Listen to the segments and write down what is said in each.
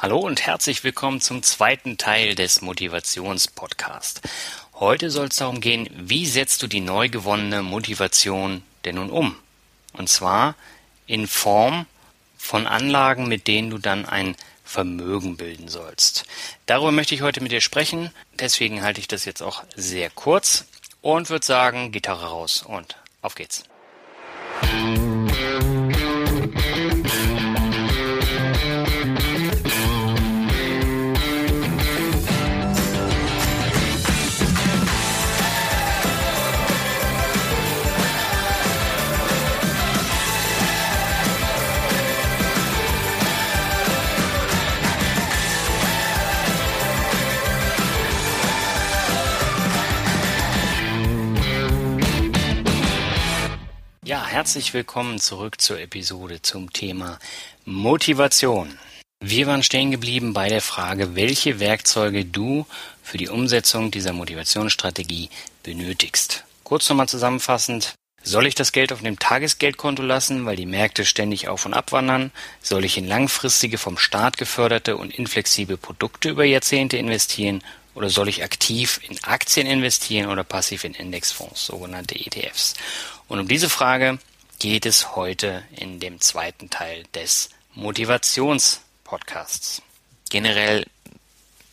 Hallo und herzlich willkommen zum zweiten Teil des Motivationspodcasts. Heute soll es darum gehen, wie setzt du die neu gewonnene Motivation denn nun um? Und zwar in Form von Anlagen, mit denen du dann ein Vermögen bilden sollst. Darüber möchte ich heute mit dir sprechen, deswegen halte ich das jetzt auch sehr kurz und würde sagen, Gitarre raus und auf geht's. Ja, herzlich willkommen zurück zur Episode zum Thema Motivation. Wir waren stehen geblieben bei der Frage, welche Werkzeuge du für die Umsetzung dieser Motivationsstrategie benötigst. Kurz nochmal zusammenfassend. Soll ich das Geld auf dem Tagesgeldkonto lassen, weil die Märkte ständig auf und abwandern? Soll ich in langfristige, vom Staat geförderte und inflexible Produkte über Jahrzehnte investieren? Oder soll ich aktiv in Aktien investieren oder passiv in Indexfonds, sogenannte ETFs? Und um diese Frage geht es heute in dem zweiten Teil des Motivationspodcasts. Generell,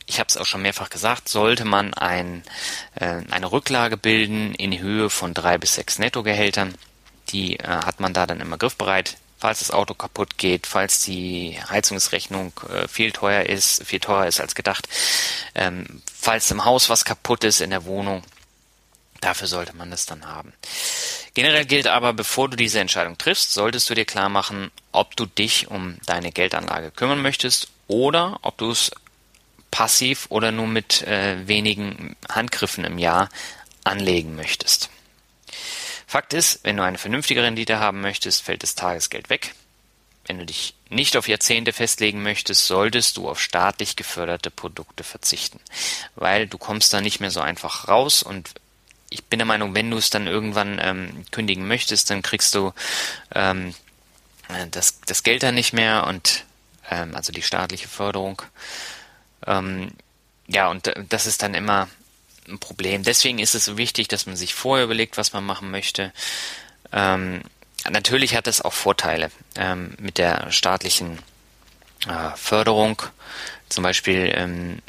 ich habe es auch schon mehrfach gesagt, sollte man ein, äh, eine Rücklage bilden in Höhe von drei bis sechs Nettogehältern. Die äh, hat man da dann immer griffbereit falls das Auto kaputt geht, falls die Heizungsrechnung äh, viel teuer ist, viel teurer ist als gedacht, ähm, falls im Haus was kaputt ist in der Wohnung, dafür sollte man das dann haben. Generell gilt aber, bevor du diese Entscheidung triffst, solltest du dir klar machen, ob du dich um deine Geldanlage kümmern möchtest oder ob du es passiv oder nur mit äh, wenigen Handgriffen im Jahr anlegen möchtest. Fakt ist, wenn du eine vernünftige Rendite haben möchtest, fällt das Tagesgeld weg. Wenn du dich nicht auf Jahrzehnte festlegen möchtest, solltest du auf staatlich geförderte Produkte verzichten, weil du kommst da nicht mehr so einfach raus und ich bin der Meinung, wenn du es dann irgendwann ähm, kündigen möchtest, dann kriegst du ähm, äh, das, das Geld dann nicht mehr und ähm, also die staatliche Förderung. Ähm, ja, und das ist dann immer ein Problem. Deswegen ist es so wichtig, dass man sich vorher überlegt, was man machen möchte. Ähm, natürlich hat es auch Vorteile ähm, mit der staatlichen äh, Förderung. Zum Beispiel, ähm,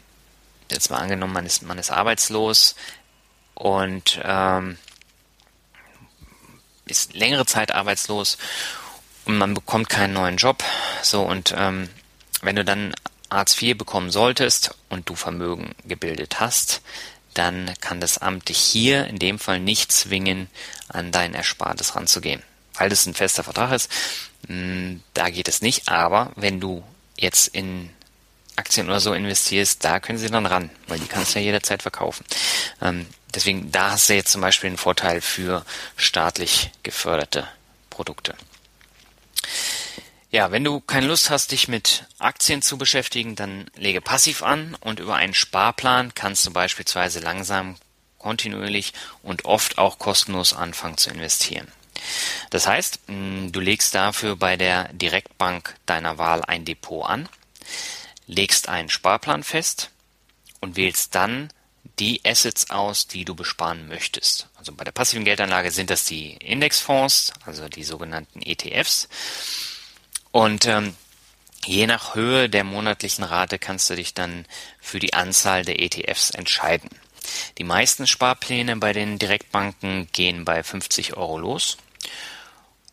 jetzt mal angenommen, man ist, man ist arbeitslos, und ähm, ist längere Zeit arbeitslos und man bekommt keinen neuen Job. So und ähm, wenn du dann Hartz IV bekommen solltest und du Vermögen gebildet hast, dann kann das Amt dich hier in dem Fall nicht zwingen, an dein Erspartes ranzugehen. Weil das ein fester Vertrag ist, hm, da geht es nicht. Aber wenn du jetzt in Aktien oder so investierst, da können sie dann ran, weil die kannst du ja jederzeit verkaufen. Ähm, deswegen, da hast du jetzt zum Beispiel einen Vorteil für staatlich geförderte Produkte. Ja, wenn du keine Lust hast, dich mit Aktien zu beschäftigen, dann lege passiv an und über einen Sparplan kannst du beispielsweise langsam, kontinuierlich und oft auch kostenlos anfangen zu investieren. Das heißt, du legst dafür bei der Direktbank deiner Wahl ein Depot an legst einen Sparplan fest und wählst dann die Assets aus, die du besparen möchtest. Also bei der passiven Geldanlage sind das die Indexfonds, also die sogenannten ETFs. Und ähm, je nach Höhe der monatlichen Rate kannst du dich dann für die Anzahl der ETFs entscheiden. Die meisten Sparpläne bei den Direktbanken gehen bei 50 Euro los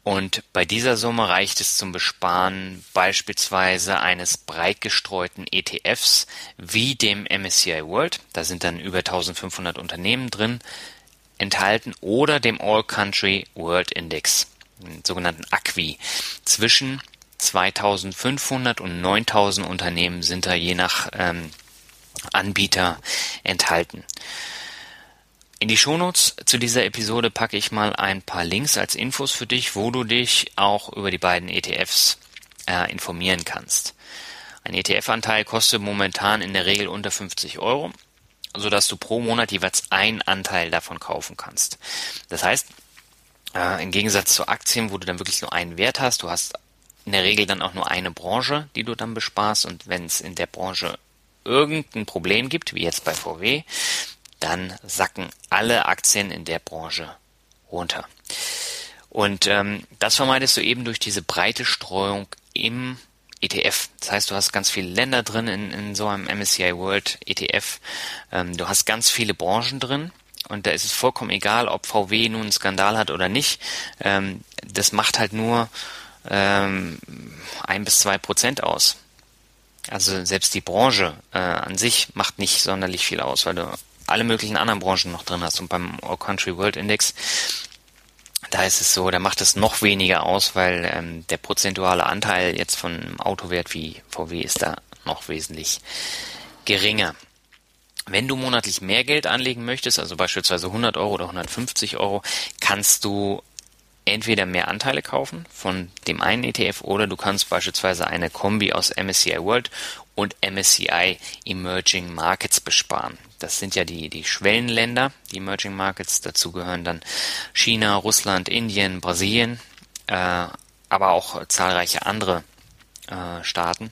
und bei dieser Summe reicht es zum Besparen beispielsweise eines breit gestreuten ETFs wie dem MSCI World, da sind dann über 1500 Unternehmen drin, enthalten oder dem All Country World Index, sogenannten ACWI, zwischen 2500 und 9000 Unternehmen sind da je nach ähm, Anbieter enthalten. In die Shownotes zu dieser Episode packe ich mal ein paar Links als Infos für dich, wo du dich auch über die beiden ETFs äh, informieren kannst. Ein ETF-Anteil kostet momentan in der Regel unter 50 Euro, sodass du pro Monat jeweils einen Anteil davon kaufen kannst. Das heißt, äh, im Gegensatz zu Aktien, wo du dann wirklich nur einen Wert hast, du hast in der Regel dann auch nur eine Branche, die du dann besparst und wenn es in der Branche irgendein Problem gibt, wie jetzt bei VW, dann sacken alle Aktien in der Branche runter. Und ähm, das vermeidest du eben durch diese breite Streuung im ETF. Das heißt, du hast ganz viele Länder drin in, in so einem MSCI World ETF. Ähm, du hast ganz viele Branchen drin. Und da ist es vollkommen egal, ob VW nun einen Skandal hat oder nicht. Ähm, das macht halt nur ähm, ein bis zwei Prozent aus. Also selbst die Branche äh, an sich macht nicht sonderlich viel aus, weil du alle möglichen anderen Branchen noch drin hast. Und beim All Country World Index, da ist es so, da macht es noch weniger aus, weil ähm, der prozentuale Anteil jetzt von einem Autowert wie VW ist da noch wesentlich geringer. Wenn du monatlich mehr Geld anlegen möchtest, also beispielsweise 100 Euro oder 150 Euro, kannst du entweder mehr Anteile kaufen von dem einen ETF oder du kannst beispielsweise eine Kombi aus MSCI World und MSCI Emerging Markets besparen. Das sind ja die, die Schwellenländer, die Emerging Markets. Dazu gehören dann China, Russland, Indien, Brasilien, äh, aber auch zahlreiche andere äh, Staaten.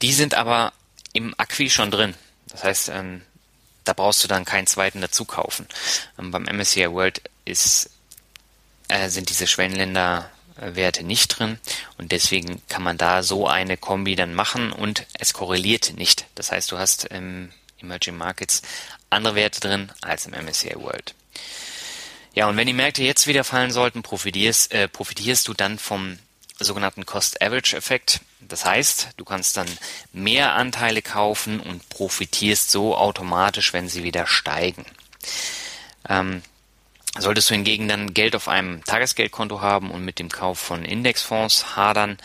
Die sind aber im Acquis schon drin. Das heißt, ähm, da brauchst du dann keinen zweiten dazu kaufen. Ähm, beim MSCI World ist äh, sind diese Schwellenländerwerte nicht drin und deswegen kann man da so eine Kombi dann machen und es korreliert nicht. Das heißt, du hast im Emerging Markets andere Werte drin als im MSCI World. Ja, und wenn die Märkte jetzt wieder fallen sollten, profitierst, äh, profitierst du dann vom sogenannten Cost-Average-Effekt. Das heißt, du kannst dann mehr Anteile kaufen und profitierst so automatisch, wenn sie wieder steigen. Ähm, Solltest du hingegen dann Geld auf einem Tagesgeldkonto haben und mit dem Kauf von Indexfonds hadern,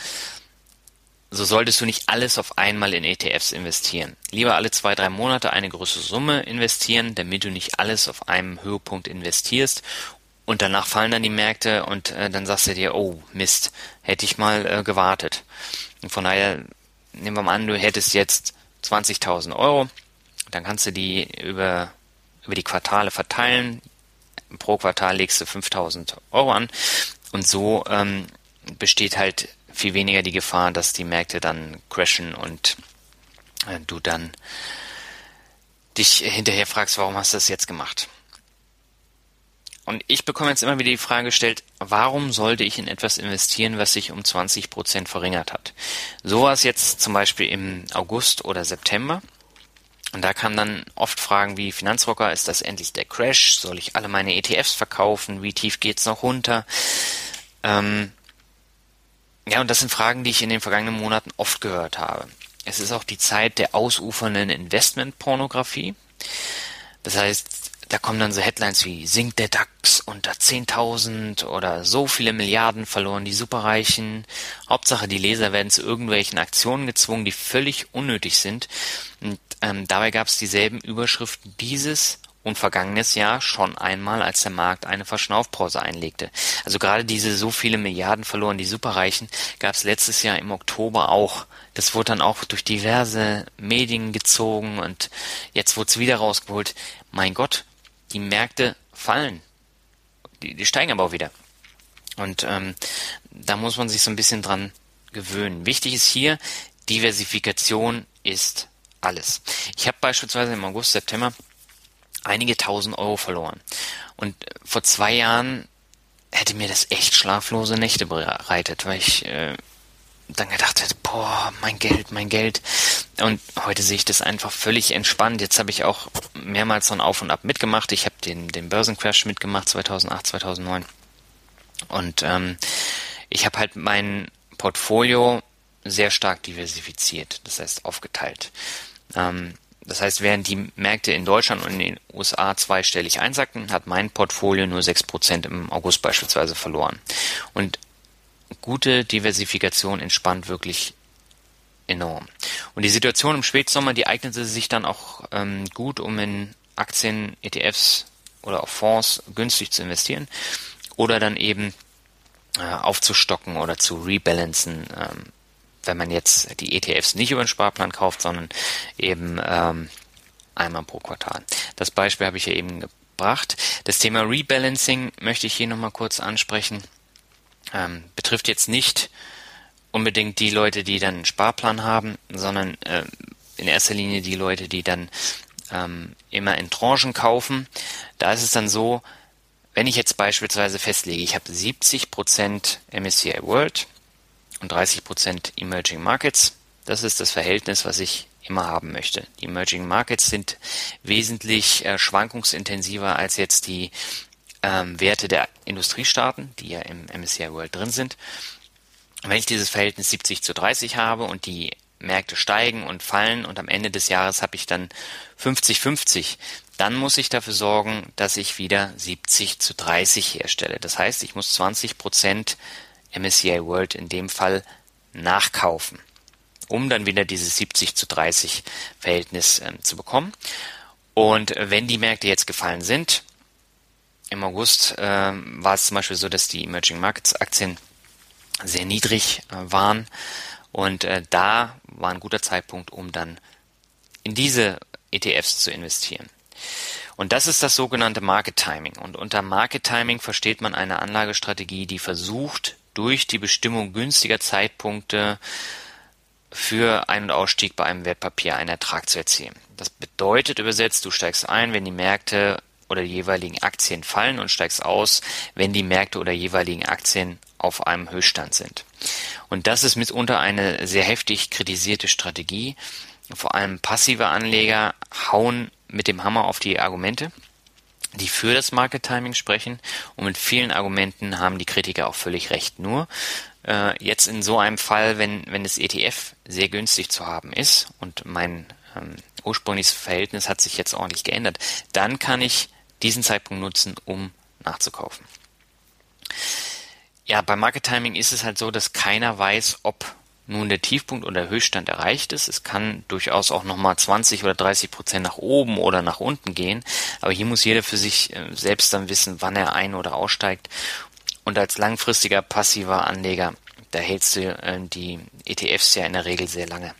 so solltest du nicht alles auf einmal in ETFs investieren. Lieber alle zwei, drei Monate eine größere Summe investieren, damit du nicht alles auf einem Höhepunkt investierst und danach fallen dann die Märkte und äh, dann sagst du dir, oh Mist, hätte ich mal äh, gewartet. Und von daher nehmen wir mal an, du hättest jetzt 20.000 Euro, dann kannst du die über, über die Quartale verteilen, pro Quartal legst du 5000 Euro an und so ähm, besteht halt viel weniger die Gefahr, dass die Märkte dann crashen und äh, du dann dich hinterher fragst, warum hast du das jetzt gemacht? Und ich bekomme jetzt immer wieder die Frage gestellt, warum sollte ich in etwas investieren, was sich um 20 Prozent verringert hat? So war es jetzt zum Beispiel im August oder September. Und da kamen dann oft Fragen wie Finanzrocker, ist das endlich der Crash? Soll ich alle meine ETFs verkaufen? Wie tief geht's noch runter? Ähm, ja, und das sind Fragen, die ich in den vergangenen Monaten oft gehört habe. Es ist auch die Zeit der ausufernden Investmentpornografie. Das heißt, da kommen dann so Headlines wie sinkt der DAX unter 10.000 oder so viele Milliarden verloren die Superreichen. Hauptsache, die Leser werden zu irgendwelchen Aktionen gezwungen, die völlig unnötig sind. Und ähm, dabei gab es dieselben Überschriften dieses und vergangenes Jahr schon einmal, als der Markt eine Verschnaufpause einlegte. Also gerade diese so viele Milliarden verloren die Superreichen gab es letztes Jahr im Oktober auch. Das wurde dann auch durch diverse Medien gezogen und jetzt wurde es wieder rausgeholt. Mein Gott, die Märkte fallen. Die, die steigen aber auch wieder. Und ähm, da muss man sich so ein bisschen dran gewöhnen. Wichtig ist hier, Diversifikation ist alles. Ich habe beispielsweise im August, September einige tausend Euro verloren. Und vor zwei Jahren hätte mir das echt schlaflose Nächte bereitet, weil ich äh, dann gedacht hätte, boah, mein Geld, mein Geld. Und heute sehe ich das einfach völlig entspannt. Jetzt habe ich auch mehrmals so ein Auf und Ab mitgemacht. Ich habe den, den Börsencrash mitgemacht 2008, 2009. Und ähm, ich habe halt mein Portfolio sehr stark diversifiziert, das heißt aufgeteilt. Ähm, das heißt, während die Märkte in Deutschland und in den USA zweistellig einsackten, hat mein Portfolio nur 6% im August beispielsweise verloren. Und gute Diversifikation entspannt wirklich enorm. Und die Situation im Spätsommer, die eignete sich dann auch ähm, gut, um in Aktien, ETFs oder auch Fonds günstig zu investieren oder dann eben äh, aufzustocken oder zu rebalancen, ähm, wenn man jetzt die ETFs nicht über den Sparplan kauft, sondern eben ähm, einmal pro Quartal. Das Beispiel habe ich ja eben gebracht. Das Thema Rebalancing möchte ich hier nochmal kurz ansprechen. Ähm, betrifft jetzt nicht unbedingt die Leute, die dann einen Sparplan haben, sondern äh, in erster Linie die Leute, die dann ähm, immer in Tranchen kaufen. Da ist es dann so, wenn ich jetzt beispielsweise festlege, ich habe 70% MSCI World und 30% Emerging Markets, das ist das Verhältnis, was ich immer haben möchte. Die Emerging Markets sind wesentlich äh, schwankungsintensiver als jetzt die ähm, Werte der Industriestaaten, die ja im MSCI World drin sind. Wenn ich dieses Verhältnis 70 zu 30 habe und die Märkte steigen und fallen und am Ende des Jahres habe ich dann 50-50, dann muss ich dafür sorgen, dass ich wieder 70 zu 30 herstelle. Das heißt, ich muss 20 Prozent MSCI World in dem Fall nachkaufen, um dann wieder dieses 70 zu 30 Verhältnis äh, zu bekommen. Und wenn die Märkte jetzt gefallen sind, im August äh, war es zum Beispiel so, dass die Emerging Markets Aktien sehr niedrig äh, waren und äh, da war ein guter Zeitpunkt, um dann in diese ETFs zu investieren. Und das ist das sogenannte Market Timing. Und unter Market Timing versteht man eine Anlagestrategie, die versucht, durch die Bestimmung günstiger Zeitpunkte für Ein- und Ausstieg bei einem Wertpapier einen Ertrag zu erzielen. Das bedeutet übersetzt, du steigst ein, wenn die Märkte oder die jeweiligen Aktien fallen und steigst aus, wenn die Märkte oder jeweiligen Aktien auf einem Höchststand sind. Und das ist mitunter eine sehr heftig kritisierte Strategie. Vor allem passive Anleger hauen mit dem Hammer auf die Argumente, die für das Market Timing sprechen. Und mit vielen Argumenten haben die Kritiker auch völlig recht. Nur äh, jetzt in so einem Fall, wenn, wenn das ETF sehr günstig zu haben ist und mein ähm, ursprüngliches Verhältnis hat sich jetzt ordentlich geändert, dann kann ich diesen Zeitpunkt nutzen, um nachzukaufen. Ja, beim Market Timing ist es halt so, dass keiner weiß, ob nun der Tiefpunkt oder der Höchststand erreicht ist. Es kann durchaus auch nochmal 20 oder 30 Prozent nach oben oder nach unten gehen. Aber hier muss jeder für sich äh, selbst dann wissen, wann er ein- oder aussteigt. Und als langfristiger passiver Anleger, da hältst du äh, die ETFs ja in der Regel sehr lange.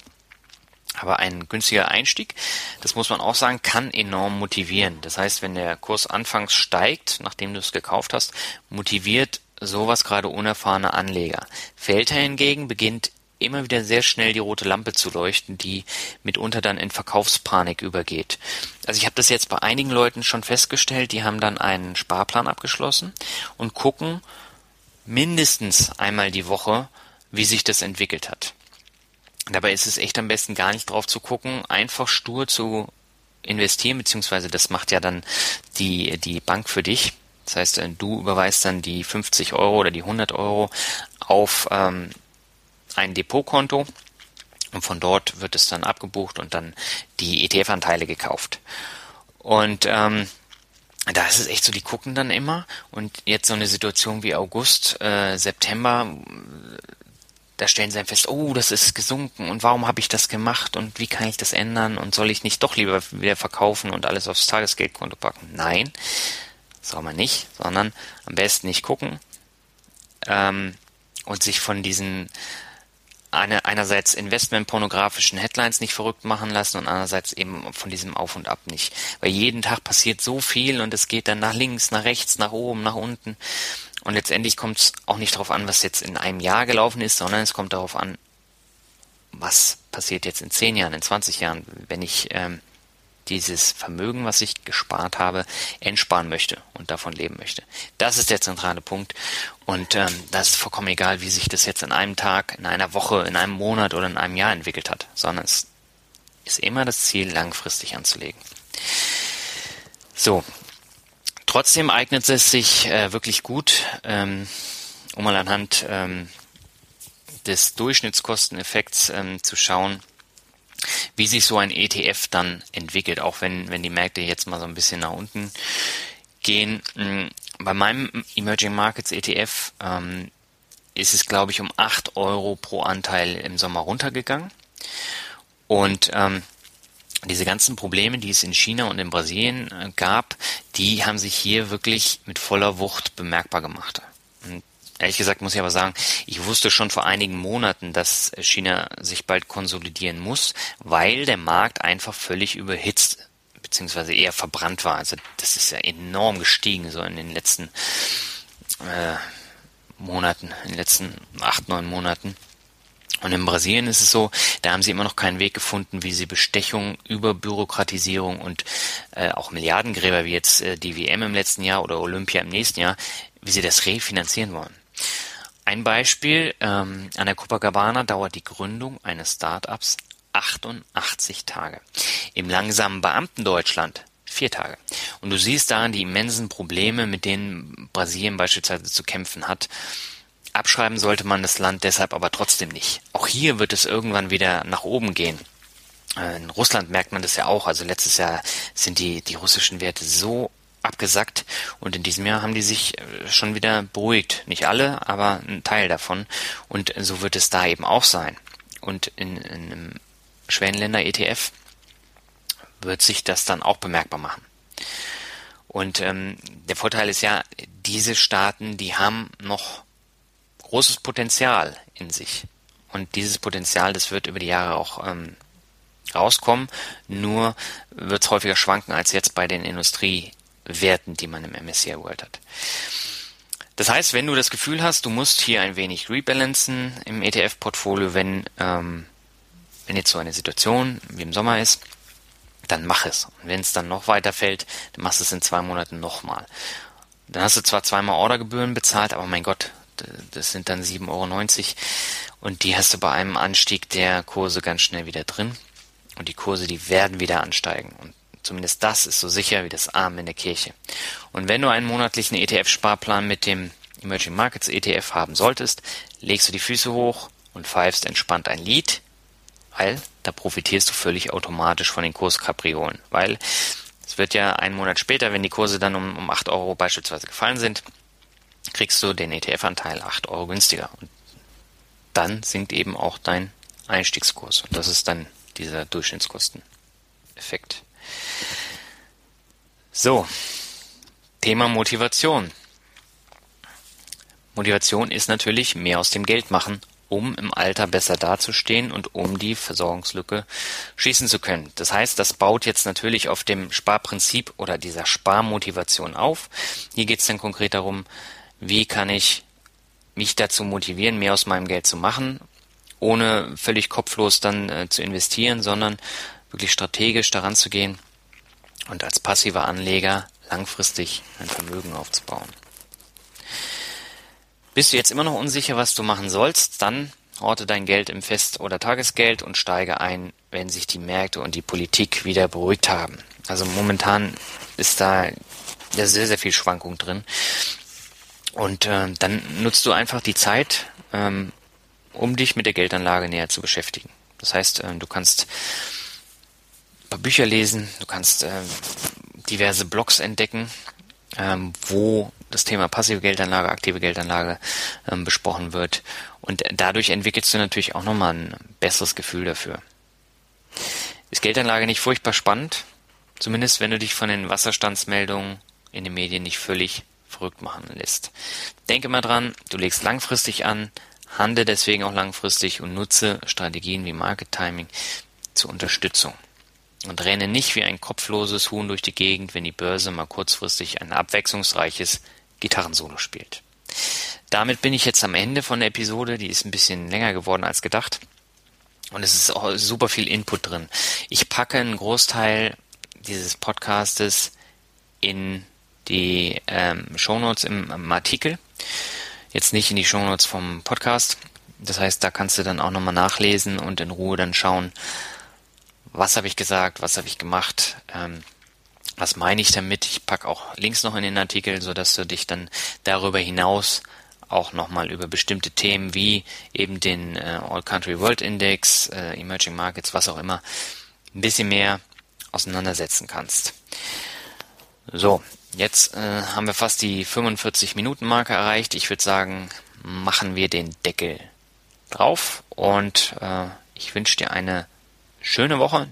Aber ein günstiger Einstieg, das muss man auch sagen, kann enorm motivieren. Das heißt, wenn der Kurs anfangs steigt, nachdem du es gekauft hast, motiviert sowas gerade unerfahrene Anleger. Fällt er hingegen, beginnt immer wieder sehr schnell die rote Lampe zu leuchten, die mitunter dann in Verkaufspanik übergeht. Also ich habe das jetzt bei einigen Leuten schon festgestellt, die haben dann einen Sparplan abgeschlossen und gucken mindestens einmal die Woche, wie sich das entwickelt hat. Dabei ist es echt am besten gar nicht drauf zu gucken, einfach stur zu investieren, beziehungsweise das macht ja dann die, die Bank für dich. Das heißt, du überweist dann die 50 Euro oder die 100 Euro auf ähm, ein Depotkonto und von dort wird es dann abgebucht und dann die ETF-Anteile gekauft. Und ähm, da ist es echt so, die gucken dann immer und jetzt so eine Situation wie August, äh, September, da stellen sie dann fest, oh, das ist gesunken und warum habe ich das gemacht und wie kann ich das ändern und soll ich nicht doch lieber wieder verkaufen und alles aufs Tagesgeldkonto packen? Nein, soll man nicht, sondern am besten nicht gucken ähm, und sich von diesen eine, einerseits investmentpornografischen Headlines nicht verrückt machen lassen und andererseits eben von diesem Auf und Ab nicht. Weil jeden Tag passiert so viel und es geht dann nach links, nach rechts, nach oben, nach unten. Und letztendlich kommt es auch nicht darauf an, was jetzt in einem Jahr gelaufen ist, sondern es kommt darauf an, was passiert jetzt in zehn Jahren, in 20 Jahren, wenn ich ähm, dieses Vermögen, was ich gespart habe, entsparen möchte und davon leben möchte. Das ist der zentrale Punkt. Und ähm, das ist vollkommen egal, wie sich das jetzt in einem Tag, in einer Woche, in einem Monat oder in einem Jahr entwickelt hat, sondern es ist immer das Ziel, langfristig anzulegen. So. Trotzdem eignet es sich äh, wirklich gut, ähm, um mal anhand ähm, des Durchschnittskosteneffekts ähm, zu schauen, wie sich so ein ETF dann entwickelt, auch wenn, wenn die Märkte jetzt mal so ein bisschen nach unten gehen. Mm, bei meinem Emerging Markets ETF ähm, ist es, glaube ich, um 8 Euro pro Anteil im Sommer runtergegangen. Und ähm, diese ganzen Probleme, die es in China und in Brasilien äh, gab, die haben sich hier wirklich mit voller Wucht bemerkbar gemacht. Ehrlich gesagt muss ich aber sagen, ich wusste schon vor einigen Monaten, dass China sich bald konsolidieren muss, weil der Markt einfach völlig überhitzt beziehungsweise eher verbrannt war. Also das ist ja enorm gestiegen so in den letzten äh, Monaten, in den letzten acht, neun Monaten. Und in Brasilien ist es so, da haben sie immer noch keinen Weg gefunden, wie sie Bestechung, Überbürokratisierung und äh, auch Milliardengräber wie jetzt äh, die WM im letzten Jahr oder Olympia im nächsten Jahr, wie sie das refinanzieren wollen. Ein Beispiel, ähm, an der Copacabana dauert die Gründung eines Startups 88 Tage. Im langsamen Beamtendeutschland vier Tage. Und du siehst daran die immensen Probleme, mit denen Brasilien beispielsweise zu kämpfen hat. Abschreiben sollte man das Land deshalb aber trotzdem nicht. Auch hier wird es irgendwann wieder nach oben gehen. In Russland merkt man das ja auch. Also letztes Jahr sind die, die russischen Werte so abgesackt und in diesem Jahr haben die sich äh, schon wieder beruhigt. Nicht alle, aber ein Teil davon. Und so wird es da eben auch sein. Und in, in einem Schwellenländer-ETF wird sich das dann auch bemerkbar machen. Und ähm, der Vorteil ist ja, diese Staaten, die haben noch großes Potenzial in sich. Und dieses Potenzial, das wird über die Jahre auch ähm, rauskommen. Nur wird es häufiger schwanken als jetzt bei den Industriewerten, die man im MSCI World hat. Das heißt, wenn du das Gefühl hast, du musst hier ein wenig rebalancen im ETF-Portfolio, wenn, ähm, wenn jetzt so eine Situation wie im Sommer ist, dann mach es. Und wenn es dann noch weiter fällt, dann machst du es in zwei Monaten nochmal. Dann hast du zwar zweimal Ordergebühren bezahlt, aber mein Gott, das sind dann 7,90 Euro und die hast du bei einem Anstieg der Kurse ganz schnell wieder drin. Und die Kurse, die werden wieder ansteigen. Und zumindest das ist so sicher wie das Arm in der Kirche. Und wenn du einen monatlichen ETF-Sparplan mit dem Emerging Markets ETF haben solltest, legst du die Füße hoch und pfeifst entspannt ein Lied, weil da profitierst du völlig automatisch von den Kurskapriolen. Weil es wird ja einen Monat später, wenn die Kurse dann um, um 8 Euro beispielsweise gefallen sind, kriegst du den ETF-Anteil 8 Euro günstiger. Und dann sinkt eben auch dein Einstiegskurs. Und das ist dann dieser Durchschnittskosteneffekt. So, Thema Motivation. Motivation ist natürlich mehr aus dem Geld machen, um im Alter besser dazustehen und um die Versorgungslücke schließen zu können. Das heißt, das baut jetzt natürlich auf dem Sparprinzip oder dieser Sparmotivation auf. Hier geht es dann konkret darum, wie kann ich mich dazu motivieren, mehr aus meinem Geld zu machen, ohne völlig kopflos dann äh, zu investieren, sondern wirklich strategisch daran zu gehen und als passiver Anleger langfristig ein Vermögen aufzubauen. Bist du jetzt immer noch unsicher, was du machen sollst, dann orte dein Geld im Fest- oder Tagesgeld und steige ein, wenn sich die Märkte und die Politik wieder beruhigt haben. Also momentan ist da ja sehr, sehr viel Schwankung drin. Und äh, dann nutzt du einfach die Zeit, ähm, um dich mit der Geldanlage näher zu beschäftigen. Das heißt, äh, du kannst paar Bücher lesen, du kannst äh, diverse Blogs entdecken, ähm, wo das Thema passive Geldanlage, aktive Geldanlage ähm, besprochen wird. Und dadurch entwickelst du natürlich auch nochmal ein besseres Gefühl dafür. Ist Geldanlage nicht furchtbar spannend? Zumindest wenn du dich von den Wasserstandsmeldungen in den Medien nicht völlig verrückt machen lässt. Denke mal dran, du legst langfristig an, handle deswegen auch langfristig und nutze Strategien wie Market Timing zur Unterstützung. Und renne nicht wie ein kopfloses Huhn durch die Gegend, wenn die Börse mal kurzfristig ein abwechslungsreiches Gitarrensolo spielt. Damit bin ich jetzt am Ende von der Episode, die ist ein bisschen länger geworden als gedacht. Und es ist auch super viel Input drin. Ich packe einen Großteil dieses Podcastes in die ähm, Shownotes im, im Artikel. Jetzt nicht in die Shownotes vom Podcast. Das heißt, da kannst du dann auch nochmal nachlesen und in Ruhe dann schauen, was habe ich gesagt, was habe ich gemacht, ähm, was meine ich damit. Ich packe auch Links noch in den Artikel, sodass du dich dann darüber hinaus auch nochmal über bestimmte Themen wie eben den äh, All Country World Index, äh, Emerging Markets, was auch immer, ein bisschen mehr auseinandersetzen kannst. So, Jetzt äh, haben wir fast die 45 Minuten Marke erreicht. Ich würde sagen, machen wir den Deckel drauf und äh, ich wünsche dir eine schöne Woche.